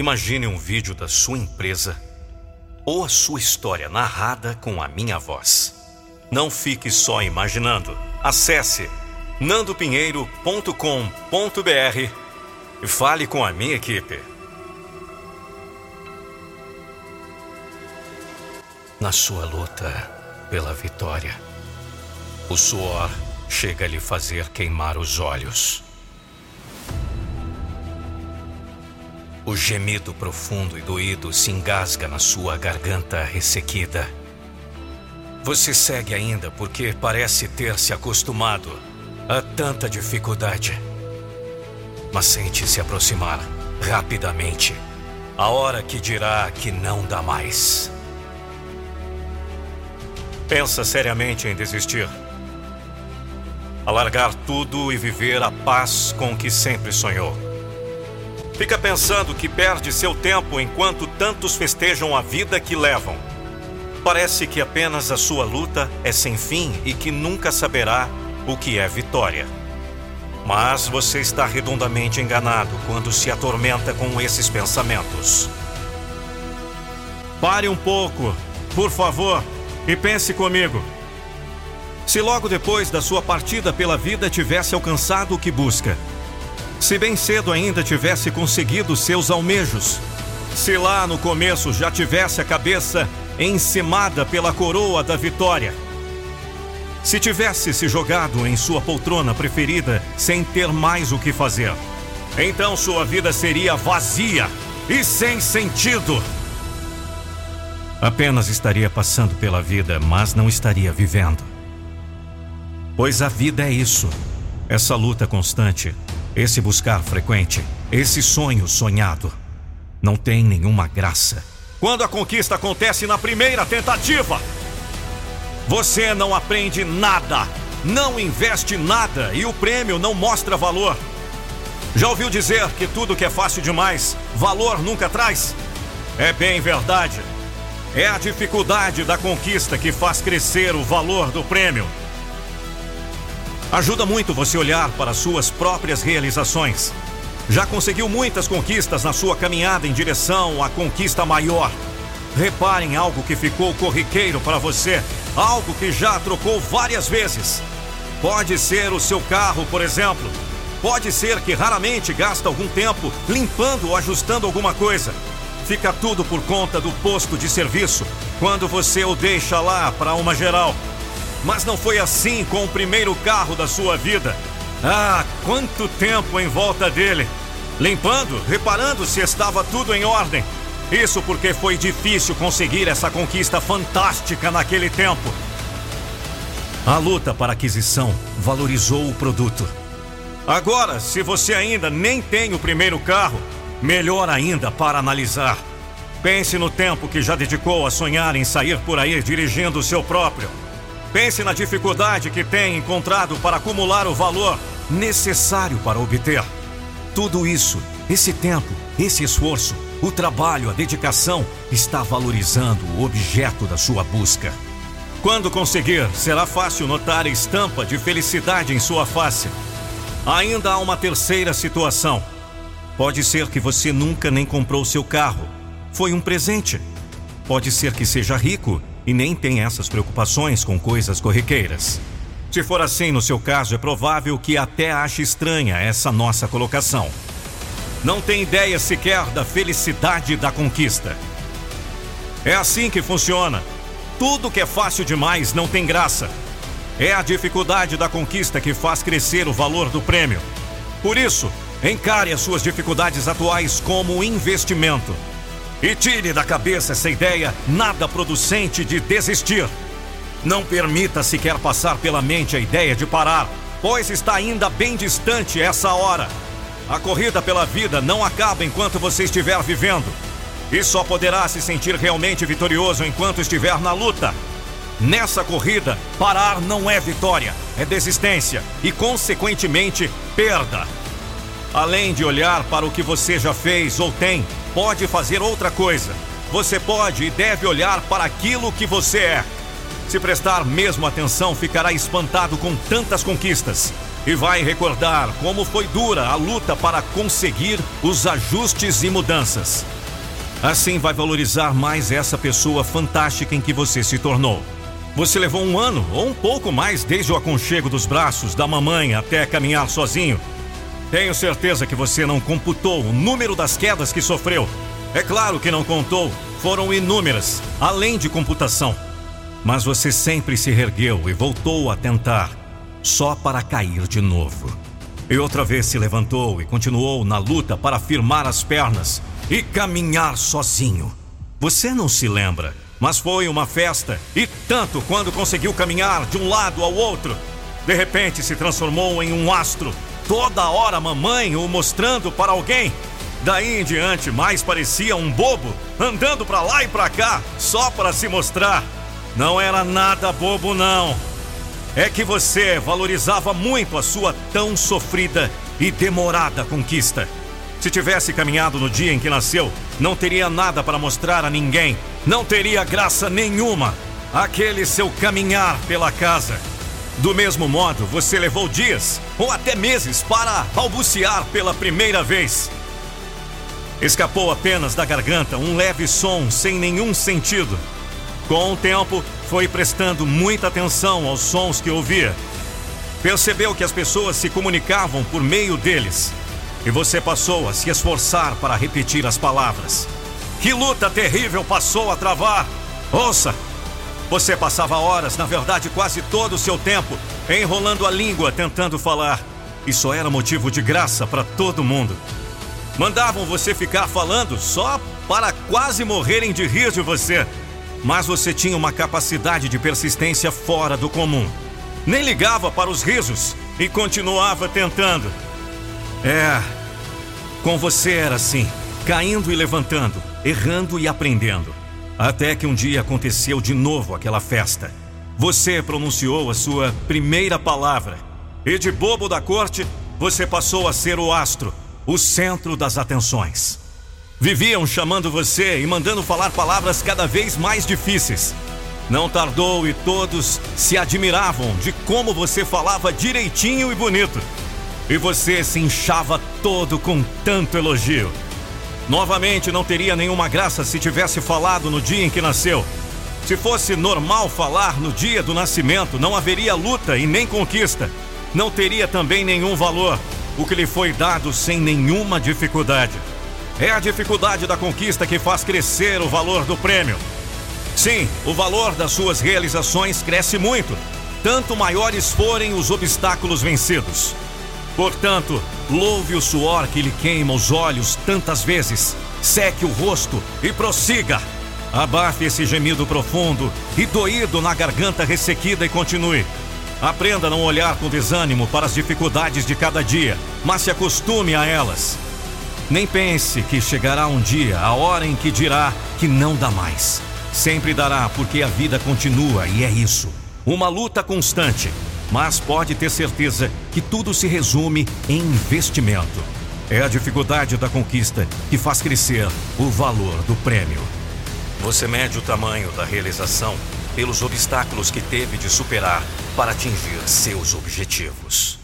Imagine um vídeo da sua empresa ou a sua história narrada com a minha voz. Não fique só imaginando. Acesse nandopinheiro.com.br e fale com a minha equipe. Na sua luta pela vitória, o suor chega a lhe fazer queimar os olhos. O gemido profundo e doído se engasga na sua garganta ressequida. Você segue ainda porque parece ter se acostumado a tanta dificuldade. Mas sente se aproximar rapidamente a hora que dirá que não dá mais. Pensa seriamente em desistir. Alargar tudo e viver a paz com que sempre sonhou. Fica pensando que perde seu tempo enquanto tantos festejam a vida que levam. Parece que apenas a sua luta é sem fim e que nunca saberá o que é vitória. Mas você está redondamente enganado quando se atormenta com esses pensamentos. Pare um pouco, por favor, e pense comigo. Se logo depois da sua partida pela vida tivesse alcançado o que busca, se bem cedo ainda tivesse conseguido seus almejos, se lá no começo já tivesse a cabeça encimada pela coroa da vitória, se tivesse se jogado em sua poltrona preferida sem ter mais o que fazer, então sua vida seria vazia e sem sentido. Apenas estaria passando pela vida, mas não estaria vivendo. Pois a vida é isso, essa luta constante esse buscar frequente, esse sonho sonhado, não tem nenhuma graça. Quando a conquista acontece na primeira tentativa, você não aprende nada, não investe nada e o prêmio não mostra valor. Já ouviu dizer que tudo que é fácil demais, valor nunca traz? É bem verdade. É a dificuldade da conquista que faz crescer o valor do prêmio. Ajuda muito você olhar para suas próprias realizações. Já conseguiu muitas conquistas na sua caminhada em direção à conquista maior. Repare em algo que ficou corriqueiro para você, algo que já trocou várias vezes. Pode ser o seu carro, por exemplo. Pode ser que raramente gasta algum tempo limpando ou ajustando alguma coisa. Fica tudo por conta do posto de serviço, quando você o deixa lá para uma geral. Mas não foi assim com o primeiro carro da sua vida. Ah, quanto tempo em volta dele! Limpando, reparando se estava tudo em ordem. Isso porque foi difícil conseguir essa conquista fantástica naquele tempo. A luta para aquisição valorizou o produto. Agora, se você ainda nem tem o primeiro carro, melhor ainda para analisar. Pense no tempo que já dedicou a sonhar em sair por aí dirigindo o seu próprio. Pense na dificuldade que tem encontrado para acumular o valor necessário para obter. Tudo isso, esse tempo, esse esforço, o trabalho, a dedicação, está valorizando o objeto da sua busca. Quando conseguir, será fácil notar a estampa de felicidade em sua face. Ainda há uma terceira situação. Pode ser que você nunca nem comprou seu carro. Foi um presente. Pode ser que seja rico e nem tem essas preocupações com coisas corriqueiras. Se for assim no seu caso, é provável que até ache estranha essa nossa colocação. Não tem ideia sequer da felicidade da conquista. É assim que funciona. Tudo que é fácil demais não tem graça. É a dificuldade da conquista que faz crescer o valor do prêmio. Por isso, encare as suas dificuldades atuais como investimento e tire da cabeça essa ideia nada producente de desistir. Não permita sequer passar pela mente a ideia de parar, pois está ainda bem distante essa hora. A corrida pela vida não acaba enquanto você estiver vivendo. E só poderá se sentir realmente vitorioso enquanto estiver na luta. Nessa corrida, parar não é vitória, é desistência e, consequentemente, perda. Além de olhar para o que você já fez ou tem, pode fazer outra coisa. Você pode e deve olhar para aquilo que você é. Se prestar mesmo atenção, ficará espantado com tantas conquistas. e vai recordar como foi dura a luta para conseguir os ajustes e mudanças. Assim vai valorizar mais essa pessoa fantástica em que você se tornou. Você levou um ano ou um pouco mais desde o aconchego dos braços da mamãe até caminhar sozinho. Tenho certeza que você não computou o número das quedas que sofreu. É claro que não contou, foram inúmeras, além de computação. Mas você sempre se ergueu e voltou a tentar, só para cair de novo. E outra vez se levantou e continuou na luta para firmar as pernas e caminhar sozinho. Você não se lembra, mas foi uma festa e tanto quando conseguiu caminhar de um lado ao outro. De repente se transformou em um astro. Toda hora mamãe o mostrando para alguém. Daí em diante, mais parecia um bobo, andando para lá e para cá, só para se mostrar. Não era nada bobo, não. É que você valorizava muito a sua tão sofrida e demorada conquista. Se tivesse caminhado no dia em que nasceu, não teria nada para mostrar a ninguém. Não teria graça nenhuma. Aquele seu caminhar pela casa. Do mesmo modo, você levou dias ou até meses para balbuciar pela primeira vez. Escapou apenas da garganta um leve som sem nenhum sentido. Com o tempo, foi prestando muita atenção aos sons que ouvia. Percebeu que as pessoas se comunicavam por meio deles. E você passou a se esforçar para repetir as palavras. Que luta terrível passou a travar! Ouça! Você passava horas, na verdade quase todo o seu tempo, enrolando a língua tentando falar. E só era motivo de graça para todo mundo. Mandavam você ficar falando só para quase morrerem de rir de você. Mas você tinha uma capacidade de persistência fora do comum. Nem ligava para os risos e continuava tentando. É, com você era assim, caindo e levantando, errando e aprendendo. Até que um dia aconteceu de novo aquela festa. Você pronunciou a sua primeira palavra. E de bobo da corte, você passou a ser o astro, o centro das atenções. Viviam chamando você e mandando falar palavras cada vez mais difíceis. Não tardou e todos se admiravam de como você falava direitinho e bonito. E você se inchava todo com tanto elogio. Novamente, não teria nenhuma graça se tivesse falado no dia em que nasceu. Se fosse normal falar no dia do nascimento, não haveria luta e nem conquista. Não teria também nenhum valor, o que lhe foi dado sem nenhuma dificuldade. É a dificuldade da conquista que faz crescer o valor do prêmio. Sim, o valor das suas realizações cresce muito, tanto maiores forem os obstáculos vencidos. Portanto, louve o suor que lhe queima os olhos tantas vezes, seque o rosto e prossiga. Abafe esse gemido profundo e doído na garganta ressequida e continue. Aprenda a não olhar com desânimo para as dificuldades de cada dia, mas se acostume a elas. Nem pense que chegará um dia, a hora em que dirá que não dá mais. Sempre dará, porque a vida continua e é isso. Uma luta constante. Mas pode ter certeza que tudo se resume em investimento. É a dificuldade da conquista que faz crescer o valor do prêmio. Você mede o tamanho da realização pelos obstáculos que teve de superar para atingir seus objetivos.